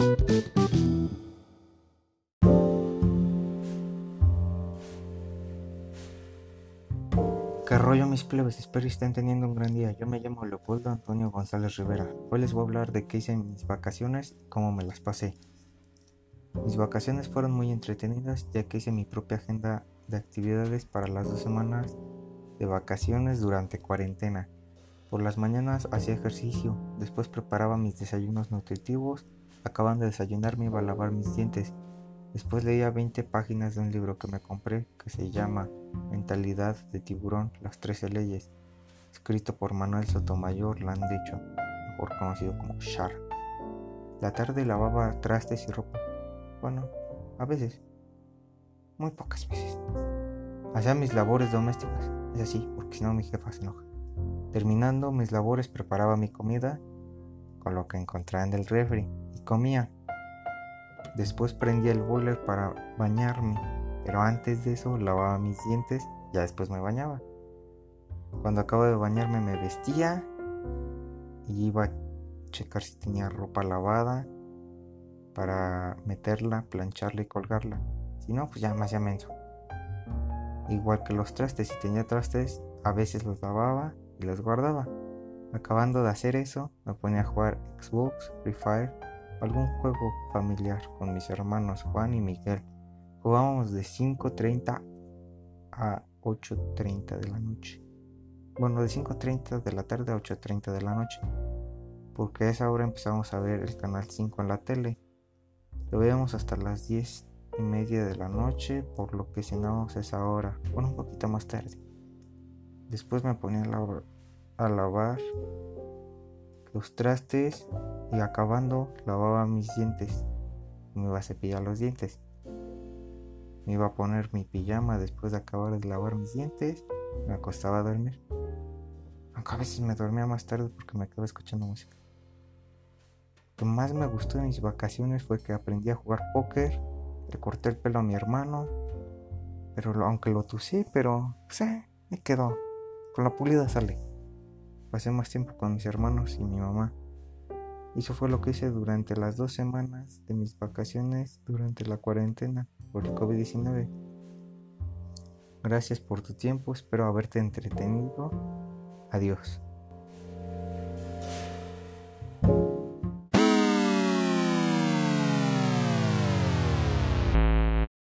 ¿Qué rollo mis plebes? Espero estén teniendo un gran día. Yo me llamo Leopoldo Antonio González Rivera. Hoy les voy a hablar de qué hice en mis vacaciones y cómo me las pasé. Mis vacaciones fueron muy entretenidas ya que hice mi propia agenda de actividades para las dos semanas de vacaciones durante cuarentena. Por las mañanas hacía ejercicio, después preparaba mis desayunos nutritivos, acabando de desayunar me iba a lavar mis dientes Después leía 20 páginas de un libro que me compré que se llama Mentalidad de tiburón, las 13 leyes, escrito por Manuel Sotomayor dicho mejor conocido como Shar. La tarde lavaba trastes y ropa. Bueno, a veces. Muy pocas veces. Hacía mis labores domésticas, es así, porque si no mi jefa se enoja. Terminando mis labores preparaba mi comida con lo que encontraba en el refri comía Después prendía el boiler para bañarme, pero antes de eso lavaba mis dientes, ya después me bañaba. Cuando acabo de bañarme me vestía y iba a checar si tenía ropa lavada para meterla, plancharla y colgarla. Si no, pues ya más hacía menso. Igual que los trastes, si tenía trastes, a veces los lavaba y los guardaba. Acabando de hacer eso, me ponía a jugar Xbox, Free Fire algún juego familiar con mis hermanos Juan y Miguel. Jugábamos de 5.30 a 8.30 de la noche. Bueno, de 5.30 de la tarde a 8.30 de la noche. Porque a esa hora empezamos a ver el canal 5 en la tele. Lo veíamos hasta las 10 y media de la noche, por lo que cenábamos a esa hora. Bueno, un poquito más tarde. Después me ponía a lavar los trastes y acabando lavaba mis dientes. Me iba a cepillar los dientes. Me iba a poner mi pijama después de acabar de lavar mis dientes. Me acostaba a dormir. Aunque a veces me dormía más tarde porque me quedaba escuchando música. Lo que más me gustó de mis vacaciones fue que aprendí a jugar póker. Le corté el pelo a mi hermano. Pero aunque lo tusí, pero sé, me quedó. Con la pulida sale. Pasé más tiempo con mis hermanos y mi mamá. Eso fue lo que hice durante las dos semanas de mis vacaciones durante la cuarentena por el COVID-19. Gracias por tu tiempo, espero haberte entretenido. Adiós.